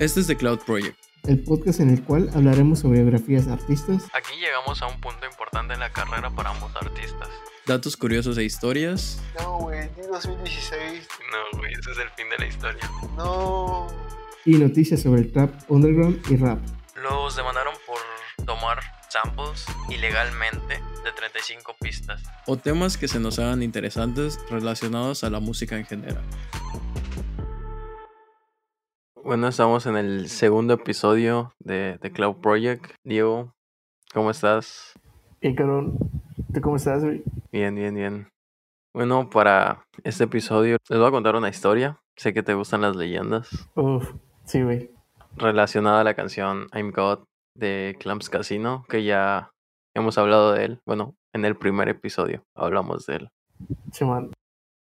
Este es The Cloud Project. el podcast en el cual hablaremos sobre biografías de artistas, Aquí llegamos a un punto importante en la carrera para ambos artistas. Datos curiosos e historias. No, güey, ni 2016. No, güey, ese es el fin de la historia. No. y noticias sobre el trap underground y rap. Los demandaron por tomar samples ilegalmente de 35 pistas. O temas que se nos hagan interesantes relacionados a la música en general. Bueno, estamos en el segundo episodio de The Cloud Project. Diego, ¿cómo estás? Hey, cabrón, ¿tú cómo estás, güey? Bien, bien, bien. Bueno, para este episodio les voy a contar una historia. Sé que te gustan las leyendas. Uf, sí, güey. Relacionada a la canción I'm God de Clams Casino, que ya hemos hablado de él. Bueno, en el primer episodio hablamos de él. Simón.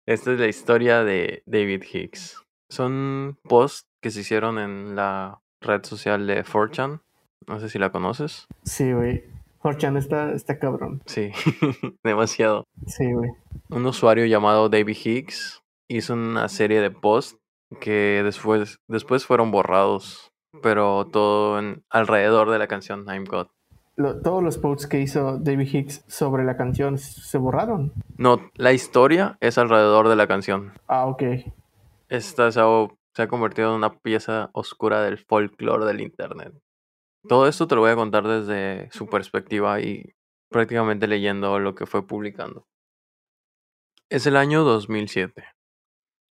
Esta es la historia de David Hicks. Son posts que se hicieron en la red social de 4chan. No sé si la conoces. Sí, güey. Horchan está, está cabrón. Sí, demasiado. Sí, güey. Un usuario llamado David Hicks hizo una serie de posts que después, después fueron borrados, pero todo en- alrededor de la canción I'm God. Lo- todos los posts que hizo David Hicks sobre la canción se borraron. No, la historia es alrededor de la canción. Ah, ok. Esta es algo- se ha convertido en una pieza oscura del folclore del Internet. Todo esto te lo voy a contar desde su perspectiva y prácticamente leyendo lo que fue publicando. Es el año 2007.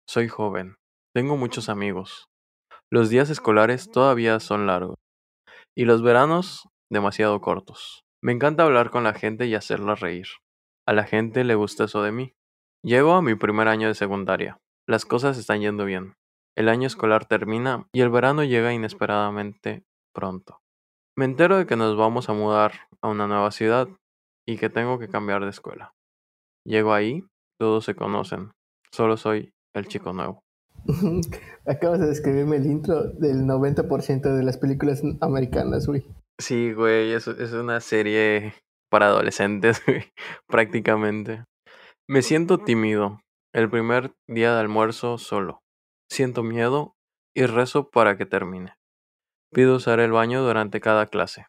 Soy joven. Tengo muchos amigos. Los días escolares todavía son largos. Y los veranos demasiado cortos. Me encanta hablar con la gente y hacerla reír. A la gente le gusta eso de mí. Llego a mi primer año de secundaria. Las cosas están yendo bien. El año escolar termina y el verano llega inesperadamente pronto. Me entero de que nos vamos a mudar a una nueva ciudad y que tengo que cambiar de escuela. Llego ahí, todos se conocen. Solo soy el chico nuevo. Acabas de describirme el intro del 90% de las películas americanas, güey. Sí, güey, es, es una serie para adolescentes, güey, prácticamente. Me siento tímido. El primer día de almuerzo solo. Siento miedo y rezo para que termine. Pido usar el baño durante cada clase.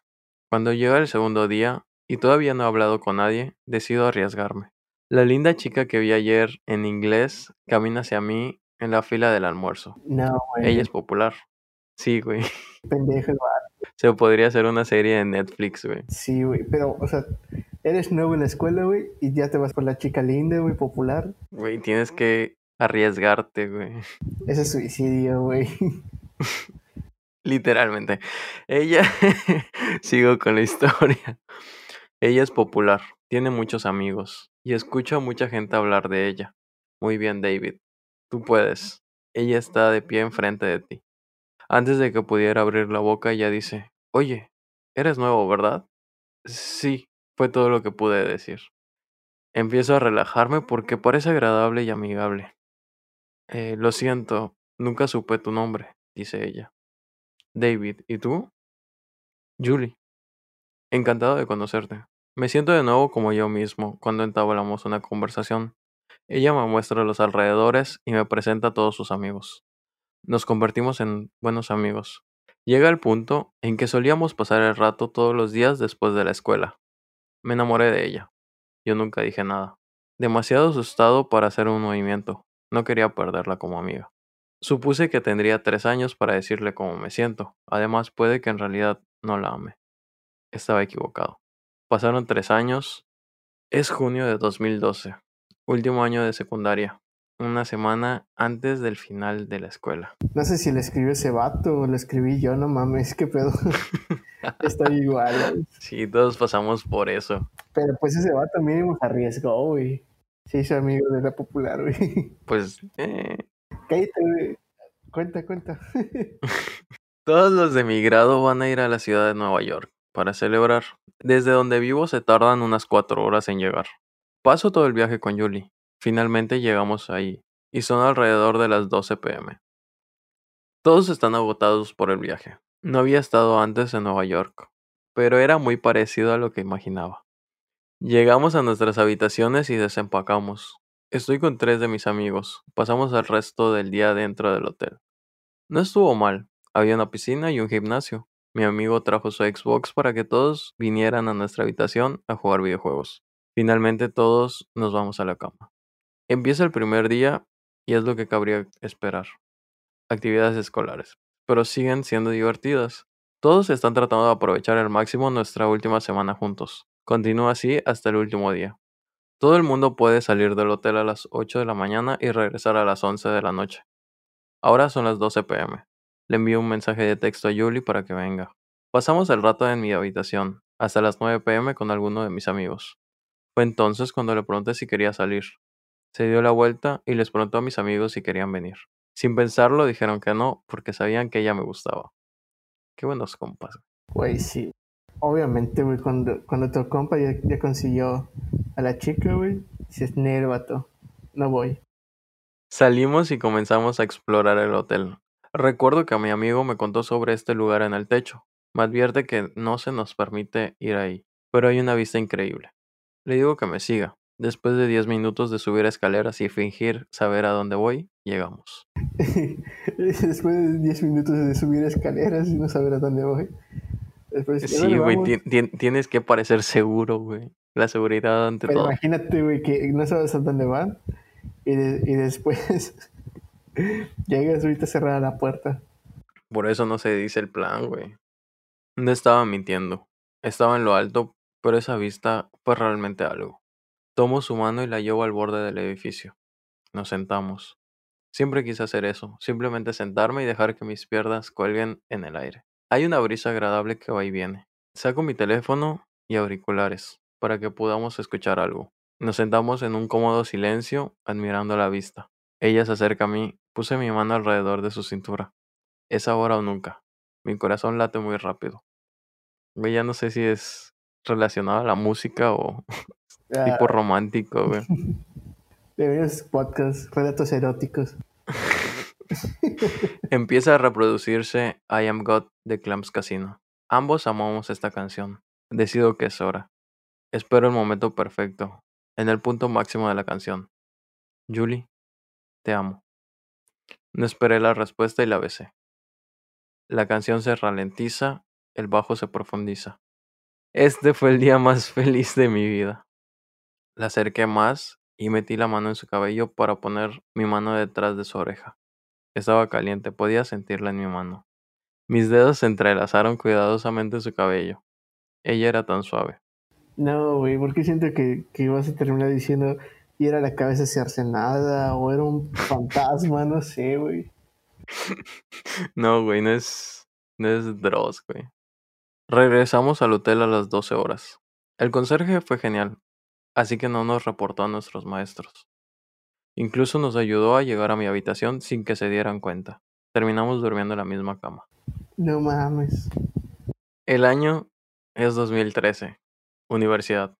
Cuando llega el segundo día y todavía no he hablado con nadie, decido arriesgarme. La linda chica que vi ayer en inglés camina hacia mí en la fila del almuerzo. No, güey. Ella es popular. Sí, güey. pendejo, güey. Se podría hacer una serie en Netflix, güey. Sí, güey. Pero, o sea, eres nuevo en la escuela, güey, y ya te vas con la chica linda, güey, popular. Güey, tienes que arriesgarte, güey. Ese es suicidio, güey. Literalmente. Ella, sigo con la historia. Ella es popular, tiene muchos amigos y escucho a mucha gente hablar de ella. Muy bien, David. Tú puedes. Ella está de pie enfrente de ti. Antes de que pudiera abrir la boca, ella dice, Oye, eres nuevo, ¿verdad? Sí, fue todo lo que pude decir. Empiezo a relajarme porque parece agradable y amigable. "Eh, lo siento, nunca supe tu nombre, dice ella. David, ¿y tú? Julie. Encantado de conocerte. Me siento de nuevo como yo mismo cuando entablamos una conversación. Ella me muestra los alrededores y me presenta a todos sus amigos. Nos convertimos en buenos amigos. Llega el punto en que solíamos pasar el rato todos los días después de la escuela. Me enamoré de ella. Yo nunca dije nada. Demasiado asustado para hacer un movimiento. No quería perderla como amiga. Supuse que tendría tres años para decirle cómo me siento. Además, puede que en realidad no la ame. Estaba equivocado. Pasaron tres años. Es junio de 2012. Último año de secundaria. Una semana antes del final de la escuela. No sé si le escribió ese vato o le escribí yo, no mames, qué pedo. Estoy igual. Sí, todos pasamos por eso. Pero pues ese vato mínimo se arriesgó, güey. Se hizo amigo de la popular, güey. Pues, eh, Cállate, güey. Cuenta, cuenta. Todos los de mi grado van a ir a la ciudad de Nueva York para celebrar. Desde donde vivo se tardan unas cuatro horas en llegar. Paso todo el viaje con Julie. Finalmente llegamos ahí, y son alrededor de las 12 pm. Todos están agotados por el viaje. No había estado antes en Nueva York, pero era muy parecido a lo que imaginaba. Llegamos a nuestras habitaciones y desempacamos. Estoy con tres de mis amigos. Pasamos el resto del día dentro del hotel. No estuvo mal. Había una piscina y un gimnasio. Mi amigo trajo su Xbox para que todos vinieran a nuestra habitación a jugar videojuegos. Finalmente todos nos vamos a la cama. Empieza el primer día y es lo que cabría esperar. Actividades escolares, pero siguen siendo divertidas. Todos están tratando de aprovechar al máximo nuestra última semana juntos. Continúa así hasta el último día. Todo el mundo puede salir del hotel a las 8 de la mañana y regresar a las 11 de la noche. Ahora son las 12 pm. Le envío un mensaje de texto a Julie para que venga. Pasamos el rato en mi habitación, hasta las 9 pm con alguno de mis amigos. Fue entonces cuando le pregunté si quería salir. Se dio la vuelta y les preguntó a mis amigos si querían venir. Sin pensarlo dijeron que no, porque sabían que ella me gustaba. Qué buenos compas. Güey, sí. Obviamente, güey, cuando, cuando tu compa ya, ya consiguió a la chica, güey, dices, "Nel, vato, no voy. Salimos y comenzamos a explorar el hotel. Recuerdo que mi amigo me contó sobre este lugar en el techo. Me advierte que no se nos permite ir ahí, pero hay una vista increíble. Le digo que me siga. Después de 10 minutos de subir escaleras y fingir saber a dónde voy, llegamos. Después de 10 minutos de subir escaleras y no saber a dónde voy. Después, ¿a Sí, güey, vamos? ti- ti- tienes que parecer seguro, güey. La seguridad ante Pero todo. imagínate, güey, que no sabes a dónde van y, de- y después llegas ahorita cerrada la puerta. Por eso no se dice el plan, güey. No estaba mintiendo. Estaba en lo alto, pero esa vista fue realmente algo. Tomo su mano y la llevo al borde del edificio. Nos sentamos. Siempre quise hacer eso, simplemente sentarme y dejar que mis piernas cuelguen en el aire. Hay una brisa agradable que va y viene. Saco mi teléfono y auriculares para que podamos escuchar algo. Nos sentamos en un cómodo silencio, admirando la vista. Ella se acerca a mí, puse mi mano alrededor de su cintura. Es ahora o nunca. Mi corazón late muy rápido. Güey, ya no sé si es relacionado a la música o Ah, tipo romántico, güey. Deberías podcast, relatos eróticos. Empieza a reproducirse I Am God de Clams Casino. Ambos amamos esta canción. Decido que es hora. Espero el momento perfecto, en el punto máximo de la canción. Julie, te amo. No esperé la respuesta y la besé. La canción se ralentiza, el bajo se profundiza. Este fue el día más feliz de mi vida. La acerqué más y metí la mano en su cabello para poner mi mano detrás de su oreja. Estaba caliente, podía sentirla en mi mano. Mis dedos se entrelazaron cuidadosamente en su cabello. Ella era tan suave. No, güey, porque siento que, que vas a terminar diciendo y era la cabeza cercenada o era un fantasma, no sé, güey. No, güey, no es. No es Dross, güey. Regresamos al hotel a las 12 horas. El conserje fue genial, así que no nos reportó a nuestros maestros. Incluso nos ayudó a llegar a mi habitación sin que se dieran cuenta. Terminamos durmiendo en la misma cama. No mames. El año es 2013. Universidad.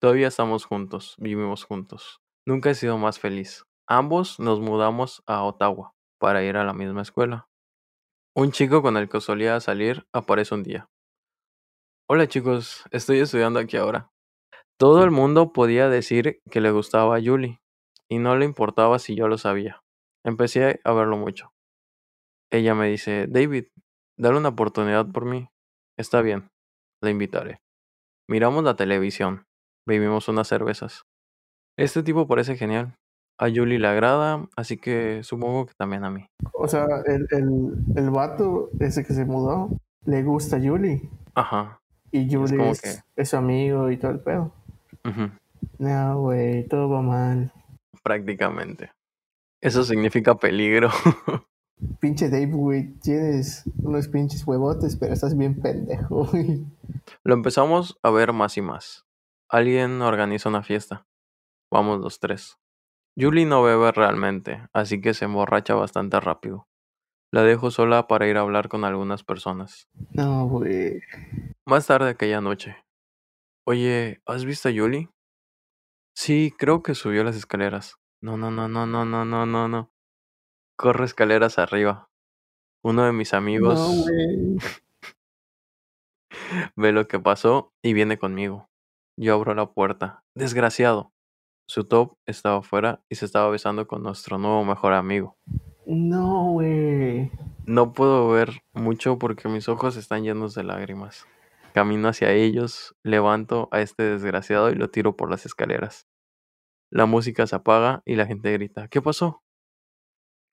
Todavía estamos juntos, vivimos juntos. Nunca he sido más feliz. Ambos nos mudamos a Ottawa para ir a la misma escuela. Un chico con el que solía salir aparece un día. Hola chicos, estoy estudiando aquí ahora. Todo el mundo podía decir que le gustaba a Julie y no le importaba si yo lo sabía. Empecé a verlo mucho. Ella me dice, David, dale una oportunidad por mí. Está bien, la invitaré. Miramos la televisión, bebimos unas cervezas. Este tipo parece genial. A Julie le agrada, así que supongo que también a mí. O sea, el, el, el vato ese que se mudó le gusta a Julie. Ajá. Y Julie como es, que- es su amigo y todo el pedo. ujú, No, güey, todo va mal. Prácticamente. Eso significa peligro. Pinche Dave, güey, tienes unos pinches huevotes, pero estás bien pendejo, güey. Lo empezamos a ver más y más. Alguien organiza una fiesta. Vamos los tres. Julie no bebe realmente, así que se emborracha bastante rápido. La dejo sola para ir a hablar con algunas personas. No, güey. Más tarde aquella noche. Oye, ¿has visto a Julie? Sí, creo que subió las escaleras. No, no, no, no, no, no, no, no, no. Corre escaleras arriba. Uno de mis amigos No, ve lo que pasó y viene conmigo. Yo abro la puerta. Desgraciado. Su top estaba afuera y se estaba besando con nuestro nuevo mejor amigo. No, güey. No puedo ver mucho porque mis ojos están llenos de lágrimas. Camino hacia ellos, levanto a este desgraciado y lo tiro por las escaleras. La música se apaga y la gente grita, ¿qué pasó?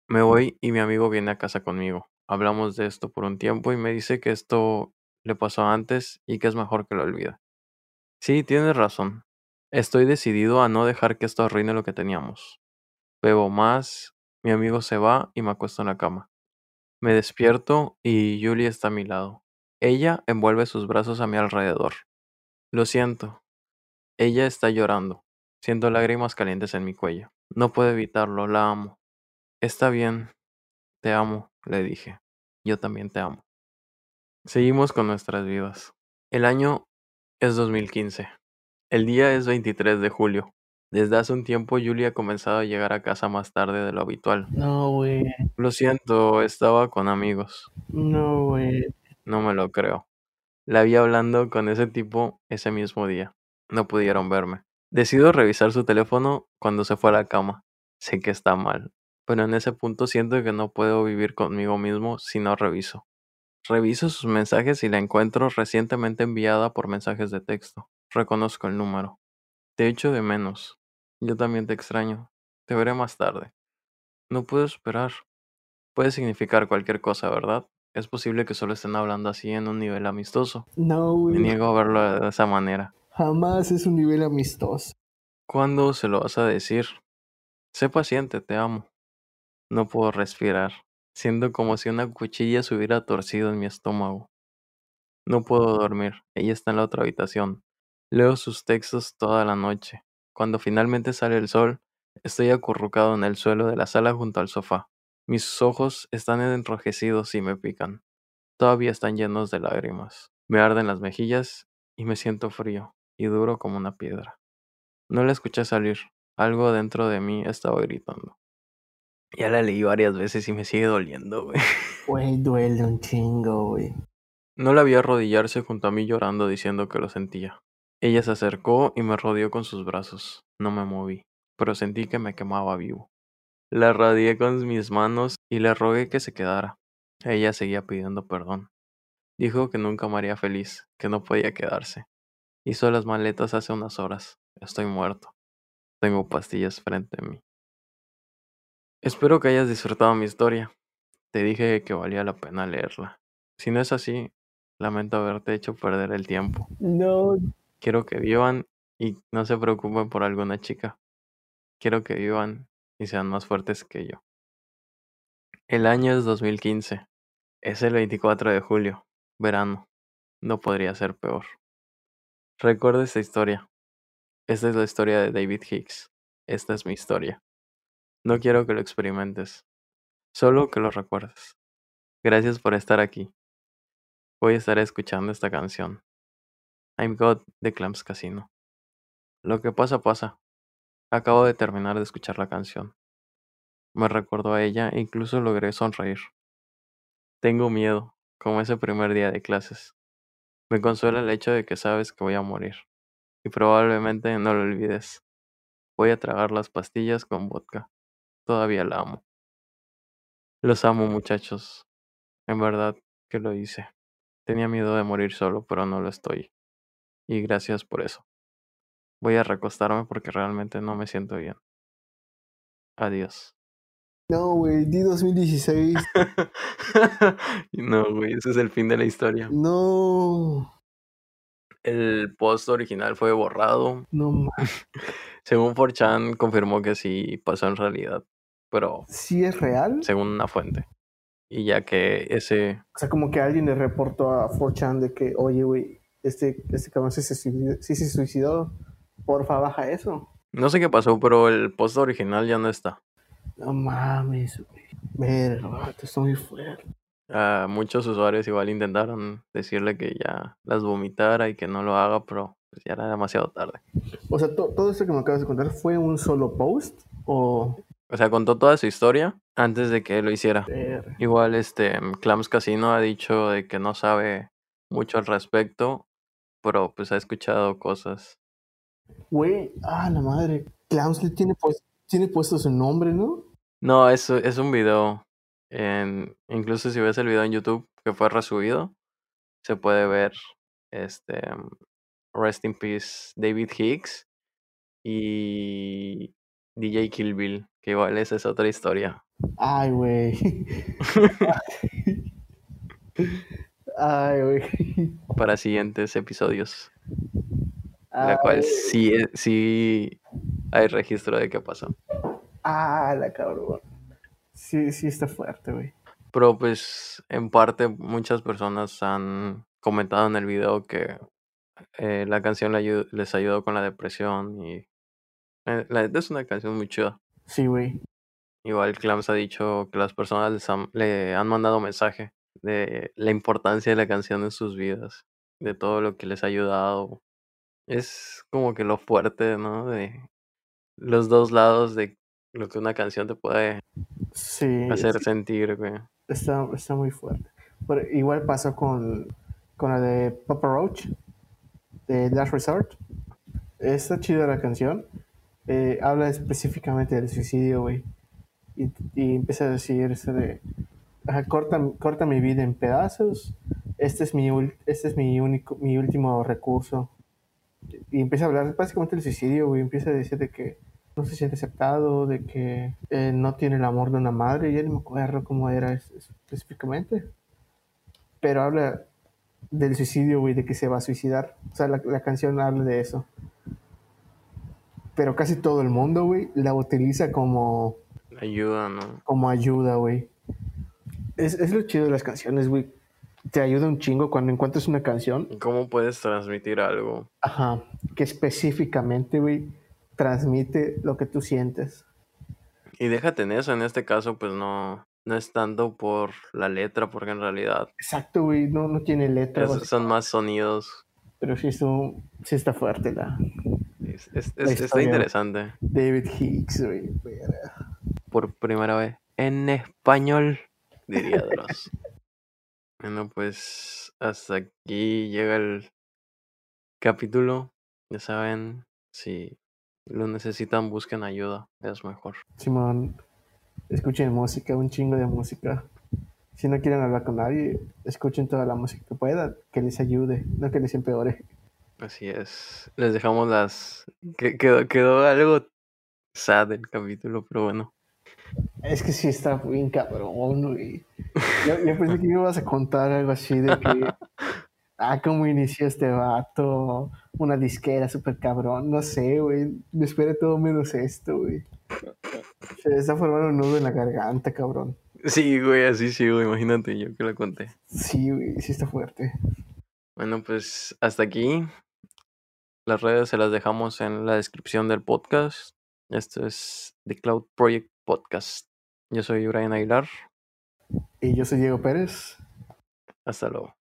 Me voy y mi amigo viene a casa conmigo. Hablamos de esto por un tiempo y me dice que esto le pasó antes y que es mejor que lo olvide. Sí, tienes razón. Estoy decidido a no dejar que esto arruine lo que teníamos. Bebo más, mi amigo se va y me acuesto en la cama. Me despierto y Julie está a mi lado. Ella envuelve sus brazos a mi alrededor. Lo siento. Ella está llorando. Siento lágrimas calientes en mi cuello. No puedo evitarlo, la amo. Está bien. Te amo, le dije. Yo también te amo. Seguimos con nuestras vidas. El año es 2015. El día es 23 de julio. Desde hace un tiempo Julia ha comenzado a llegar a casa más tarde de lo habitual. No, güey. Lo siento, estaba con amigos. No, güey. No me lo creo. La vi hablando con ese tipo ese mismo día. No pudieron verme. Decido revisar su teléfono cuando se fue a la cama. Sé que está mal, pero en ese punto siento que no puedo vivir conmigo mismo si no reviso. Reviso sus mensajes y la encuentro recientemente enviada por mensajes de texto. Reconozco el número. Te echo de menos. Yo también te extraño. Te veré más tarde. No puedo esperar. Puede significar cualquier cosa, ¿verdad? Es posible que solo estén hablando así en un nivel amistoso. No, Me güey. niego a verlo de esa manera. Jamás es un nivel amistoso. ¿Cuándo se lo vas a decir? Sé paciente, te amo. No puedo respirar. Siento como si una cuchilla se hubiera torcido en mi estómago. No puedo dormir. Ella está en la otra habitación. Leo sus textos toda la noche. Cuando finalmente sale el sol, estoy acurrucado en el suelo de la sala junto al sofá. Mis ojos están enrojecidos y me pican. Todavía están llenos de lágrimas. Me arden las mejillas y me siento frío y duro como una piedra. No la escuché salir. Algo dentro de mí estaba gritando. Ya la leí varias veces y me sigue doliendo, güey. Güey, duele un chingo, güey. No la vi arrodillarse junto a mí llorando diciendo que lo sentía. Ella se acercó y me rodeó con sus brazos. No me moví, pero sentí que me quemaba vivo. La radié con mis manos y le rogué que se quedara. Ella seguía pidiendo perdón. Dijo que nunca me haría feliz, que no podía quedarse. Hizo las maletas hace unas horas. Estoy muerto. Tengo pastillas frente a mí. Espero que hayas disfrutado mi historia. Te dije que valía la pena leerla. Si no es así, lamento haberte hecho perder el tiempo. No, Quiero que vivan y no se preocupen por alguna chica. Quiero que vivan y sean más fuertes que yo. El año es 2015. Es el 24 de julio. Verano. No podría ser peor. Recuerda esta historia. Esta es la historia de David Hicks. Esta es mi historia. No quiero que lo experimentes. Solo que lo recuerdes. Gracias por estar aquí. Voy a estar escuchando esta canción. I'm God de Clams Casino. Lo que pasa, pasa. Acabo de terminar de escuchar la canción. Me recordó a ella e incluso logré sonreír. Tengo miedo, como ese primer día de clases. Me consuela el hecho de que sabes que voy a morir. Y probablemente no lo olvides. Voy a tragar las pastillas con vodka. Todavía la amo. Los amo, muchachos. En verdad que lo hice. Tenía miedo de morir solo, pero no lo estoy. Y gracias por eso. Voy a recostarme porque realmente no me siento bien. Adiós. no, güey. Di 2016. no, güey, ese es el fin de la historia. No. El post original fue borrado. No ma- Según 4chan, confirmó que sí pasó en realidad, pero ¿Sí es real? según una fuente. Y ya que ese... O sea, como que alguien le reportó a 4chan de que, oye, güey, este, este cabrón sí se, suicidó, sí se suicidó. Porfa, baja eso. No sé qué pasó, pero el post original ya no está. No mames, güey. Verga, esto está muy fuerte. Muchos usuarios igual intentaron decirle que ya las vomitara y que no lo haga, pero pues ya era demasiado tarde. O sea, to- todo esto que me acabas de contar fue un solo post o. O sea, contó toda su historia antes de que lo hiciera. Verga. Igual este Clams Casino ha dicho de que no sabe mucho al respecto, pero pues ha escuchado cosas. Güey, ah, la madre. Clowns tiene, pues, tiene puesto su nombre, ¿no? No, es, es un video En, incluso si ves el video en YouTube que fue resubido, se puede ver este Rest in Peace David Hicks y DJ Kill Bill, que igual esa es otra historia. Ay, güey. Ay, güey. para siguientes episodios. Ay, La cual sí, eh, sí hay registro de qué pasó. Ah, la cabrón. Sí, sí está fuerte, güey. Pero pues en parte muchas personas han comentado en el video que eh, la canción les ayudó con la depresión y eh, la es una canción muy chida. Sí, güey. Igual Clams ha dicho que las personas les han- le han mandado mensaje de la importancia de la canción en sus vidas, de todo lo que les ha ayudado. Es como que lo fuerte, ¿no? De los dos lados de lo que una canción te puede Sí. hacer sí, sentir, güey. Está, está muy fuerte. Pero igual pasó con, con la de Papa Roach, de Last Resort. Está chida la canción. Eh, habla específicamente del suicidio, güey. Y, y empieza a decir eso de... "Ajá, corta, corta mi vida en pedazos. Este es mi, este es mi único, mi último recurso. Y empieza a hablar básicamente del suicidio, güey. Empieza a decir de que no se siente aceptado, de que eh, no tiene el amor de una madre. Ya ni me acuerdo cómo era es- específicamente. Pero habla del suicidio, güey, de que se va a suicidar. O sea, la, la canción habla de eso. Pero casi todo el mundo, güey, la utiliza como, Ayuda, ¿no? como ayuda, güey. Es, es lo chido de las canciones, güey. Te ayuda un chingo cuando encuentras una canción, ¿Y ¿Cómo puedes transmitir algo? ajá, que específicamente, güey, transmite lo que tú sientes. Y déjate en eso, en este caso, pues no, no es tanto por la letra, porque en realidad Exacto, güey, no, no tiene letra, es- son más sonidos. pero sí, sí está fuerte la Es- es- La es- está interesante. David Hicks, güey. Por primera vez en español, diría Dross. bueno, pues hasta aquí llega el capítulo. Ya saben, si lo necesitan, busquen ayuda. Es mejor. Simón, escuchen música, un chingo de música. Si no quieren hablar con nadie, escuchen toda la música que puedan, que les ayude, no que les empeore. Así es. Les dejamos las... que- Quedó, quedó algo sad el capítulo, pero bueno. Es que sí está bien cabrón, güey. Yo, yo pensé que me ibas a contar algo así de que, ah, cómo inició este vato, una disquera súper cabrón, no sé, güey. Me esperé todo menos esto, güey. Se está formando un nudo en la garganta, cabrón. Sí, güey, así sigo, imagínate yo que lo conté. Sí, güey, sí está fuerte. Bueno, pues hasta aquí. Las redes se las dejamos en la descripción del podcast. Esto es The Cloud Project Podcast. Yo soy Brian Aguilar. Y yo soy Diego Pérez. Hasta luego.